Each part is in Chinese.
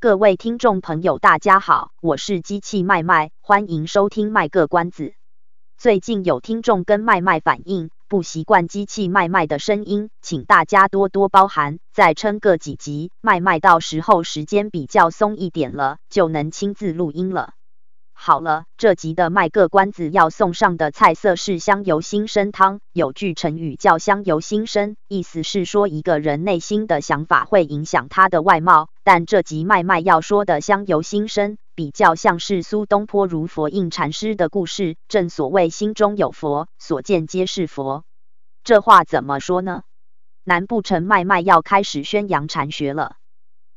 各位听众朋友，大家好，我是机器麦麦，欢迎收听卖个关子。最近有听众跟麦麦反映不习惯机器麦麦的声音，请大家多多包涵，再撑个几集，麦麦到时候时间比较松一点了，就能亲自录音了。好了，这集的卖个关子要送上的菜色是香油心参汤。有句成语叫香油心生，意思是说一个人内心的想法会影响他的外貌。但这集麦麦要说的香油心生，比较像是苏东坡如佛印禅师的故事。正所谓心中有佛，所见皆是佛。这话怎么说呢？难不成麦麦要开始宣扬禅学了？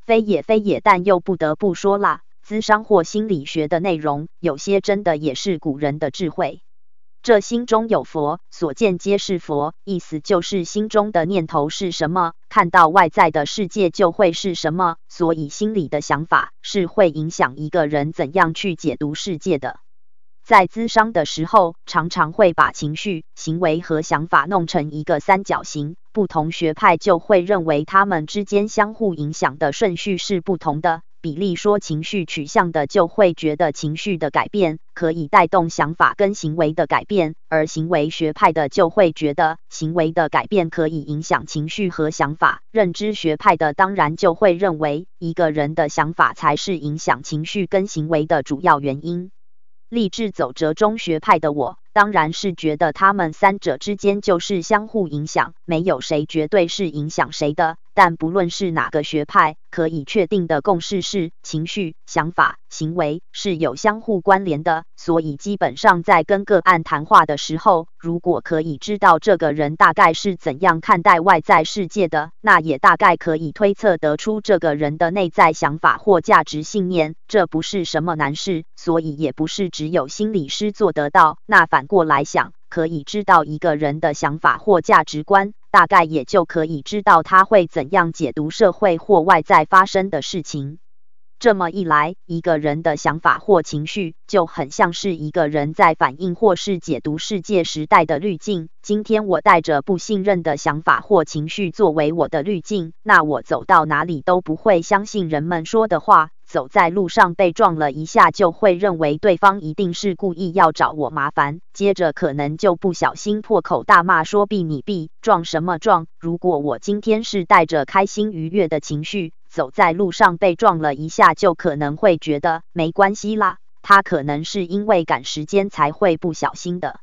非也非也，但又不得不说啦。咨商或心理学的内容，有些真的也是古人的智慧。这心中有佛，所见皆是佛，意思就是心中的念头是什么，看到外在的世界就会是什么。所以心里的想法是会影响一个人怎样去解读世界的。在咨商的时候，常常会把情绪、行为和想法弄成一个三角形，不同学派就会认为他们之间相互影响的顺序是不同的。比例说情绪取向的就会觉得情绪的改变可以带动想法跟行为的改变，而行为学派的就会觉得行为的改变可以影响情绪和想法。认知学派的当然就会认为一个人的想法才是影响情绪跟行为的主要原因。立志走折中学派的我，当然是觉得他们三者之间就是相互影响，没有谁绝对是影响谁的。但不论是哪个学派，可以确定的共识是，情绪、想法、行为是有相互关联的。所以基本上在跟个案谈话的时候，如果可以知道这个人大概是怎样看待外在世界的，那也大概可以推测得出这个人的内在想法或价值信念。这不是什么难事，所以也不是只有心理师做得到。那反反过来想，可以知道一个人的想法或价值观，大概也就可以知道他会怎样解读社会或外在发生的事情。这么一来，一个人的想法或情绪就很像是一个人在反映或是解读世界时代的滤镜。今天我带着不信任的想法或情绪作为我的滤镜，那我走到哪里都不会相信人们说的话。走在路上被撞了一下，就会认为对方一定是故意要找我麻烦，接着可能就不小心破口大骂说：“避你避，撞什么撞？”如果我今天是带着开心愉悦的情绪走在路上被撞了一下，就可能会觉得没关系啦，他可能是因为赶时间才会不小心的。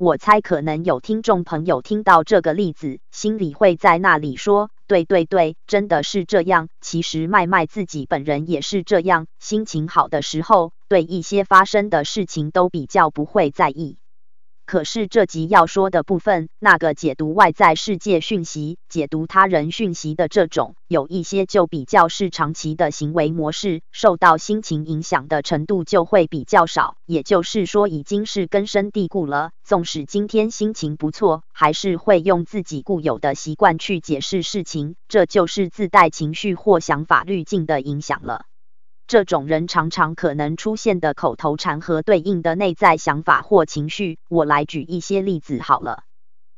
我猜可能有听众朋友听到这个例子，心里会在那里说：“对对对，真的是这样。”其实麦麦自己本人也是这样，心情好的时候，对一些发生的事情都比较不会在意。可是这集要说的部分，那个解读外在世界讯息、解读他人讯息的这种，有一些就比较是长期的行为模式，受到心情影响的程度就会比较少。也就是说，已经是根深蒂固了。纵使今天心情不错，还是会用自己固有的习惯去解释事情，这就是自带情绪或想法滤镜的影响了。这种人常常可能出现的口头禅和对应的内在想法或情绪，我来举一些例子好了。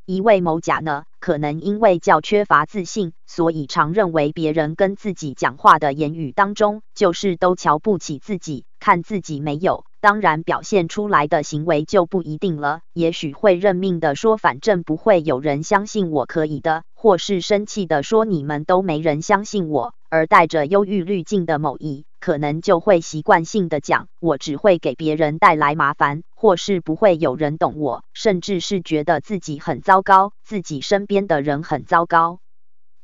一位某甲呢，可能因为较缺乏自信，所以常认为别人跟自己讲话的言语当中，就是都瞧不起自己，看自己没有。当然，表现出来的行为就不一定了，也许会认命的说，反正不会有人相信我可以的，或是生气的说，你们都没人相信我。而带着忧郁滤镜的某乙，可能就会习惯性的讲，我只会给别人带来麻烦，或是不会有人懂我，甚至是觉得自己很糟糕，自己身边的人很糟糕。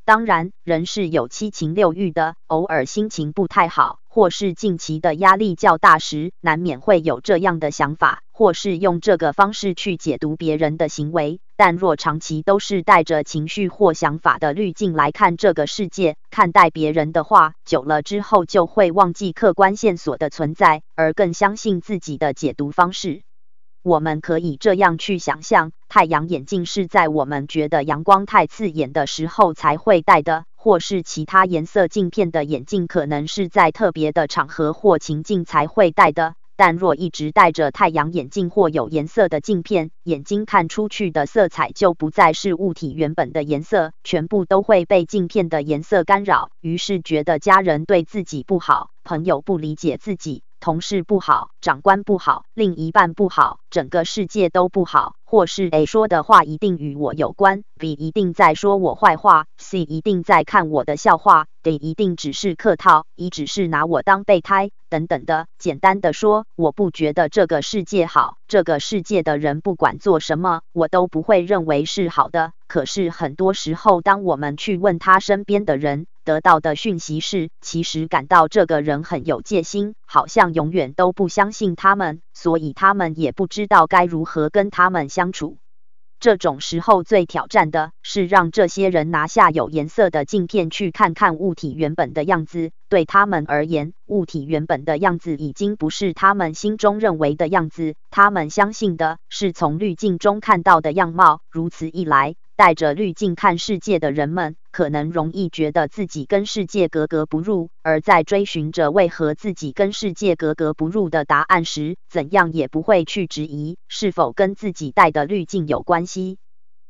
当然，人是有七情六欲的，偶尔心情不太好，或是近期的压力较大时，难免会有这样的想法，或是用这个方式去解读别人的行为。但若长期都是带着情绪或想法的滤镜来看这个世界，看待别人的话，久了之后就会忘记客观线索的存在，而更相信自己的解读方式。我们可以这样去想象，太阳眼镜是在我们觉得阳光太刺眼的时候才会戴的，或是其他颜色镜片的眼镜可能是在特别的场合或情境才会戴的。但若一直戴着太阳眼镜或有颜色的镜片，眼睛看出去的色彩就不再是物体原本的颜色，全部都会被镜片的颜色干扰，于是觉得家人对自己不好，朋友不理解自己。同事不好，长官不好，另一半不好，整个世界都不好，或是 A 说的话一定与我有关，B 一定在说我坏话，C 一定在看我的笑话，D 一定只是客套，E 只是拿我当备胎，等等的。简单的说，我不觉得这个世界好，这个世界的人不管做什么，我都不会认为是好的。可是很多时候，当我们去问他身边的人，得到的讯息是，其实感到这个人很有戒心，好像永远都不相信他们，所以他们也不知道该如何跟他们相处。这种时候最挑战的是让这些人拿下有颜色的镜片去看看物体原本的样子。对他们而言，物体原本的样子已经不是他们心中认为的样子，他们相信的是从滤镜中看到的样貌。如此一来，带着滤镜看世界的人们，可能容易觉得自己跟世界格格不入，而在追寻着为何自己跟世界格格不入的答案时，怎样也不会去质疑是否跟自己带的滤镜有关系。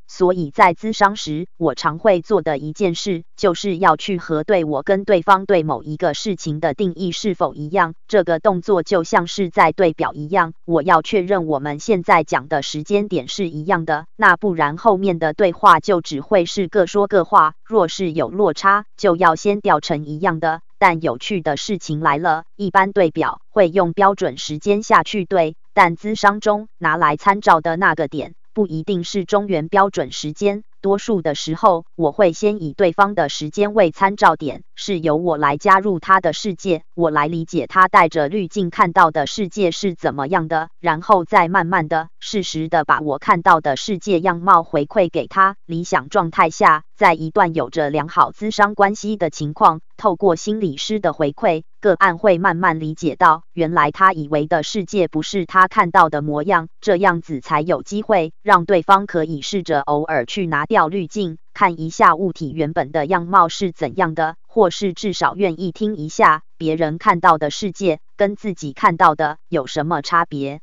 所以在咨商时，我常会做的一件事，就是要去核对我跟对方对某一个事情的定义是否一样。这个动作就像是在对表一样，我要确认我们现在讲的时间点是一样的，那不然后面的对话就只会是各说各话。若是有落差，就要先调成一样的。但有趣的事情来了，一般对表会用标准时间下去对，但咨商中拿来参照的那个点，不一定是中原标准时间。多数的时候，我会先以对方的时间为参照点，是由我来加入他的世界，我来理解他带着滤镜看到的世界是怎么样的，然后再慢慢的、适时的把我看到的世界样貌回馈给他。理想状态下，在一段有着良好咨商关系的情况，透过心理师的回馈，个案会慢慢理解到，原来他以为的世界不是他看到的模样，这样子才有机会让对方可以试着偶尔去拿。掉滤镜，看一下物体原本的样貌是怎样的，或是至少愿意听一下别人看到的世界跟自己看到的有什么差别。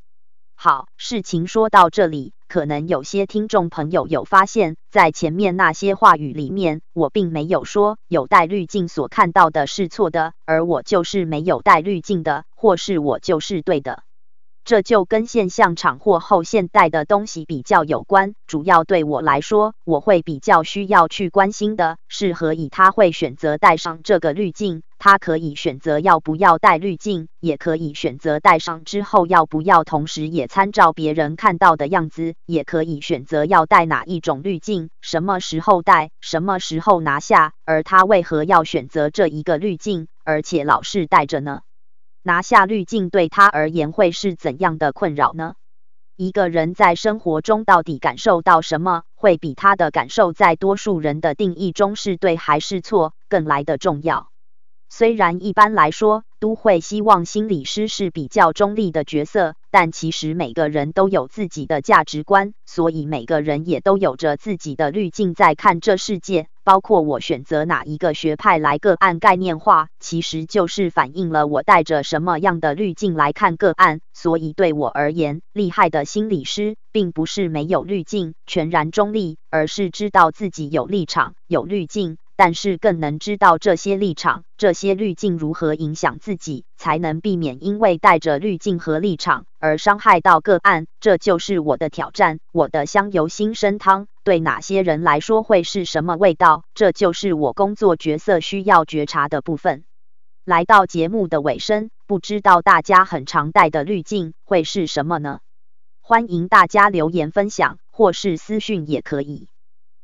好，事情说到这里，可能有些听众朋友有发现，在前面那些话语里面，我并没有说有带滤镜所看到的是错的，而我就是没有带滤镜的，或是我就是对的。这就跟现象场或后现代的东西比较有关。主要对我来说，我会比较需要去关心的是何以他会选择戴上这个滤镜。他可以选择要不要戴滤镜，也可以选择戴上之后要不要同时也参照别人看到的样子，也可以选择要戴哪一种滤镜，什么时候戴，什么时候拿下。而他为何要选择这一个滤镜，而且老是戴着呢？拿下滤镜对他而言会是怎样的困扰呢？一个人在生活中到底感受到什么，会比他的感受在多数人的定义中是对还是错更来的重要。虽然一般来说都会希望心理师是比较中立的角色，但其实每个人都有自己的价值观，所以每个人也都有着自己的滤镜在看这世界。包括我选择哪一个学派来个案概念化，其实就是反映了我带着什么样的滤镜来看个案。所以对我而言，厉害的心理师并不是没有滤镜、全然中立，而是知道自己有立场、有滤镜。但是更能知道这些立场、这些滤镜如何影响自己，才能避免因为带着滤镜和立场而伤害到个案。这就是我的挑战，我的香油心参汤对哪些人来说会是什么味道？这就是我工作角色需要觉察的部分。来到节目的尾声，不知道大家很常带的滤镜会是什么呢？欢迎大家留言分享，或是私讯也可以。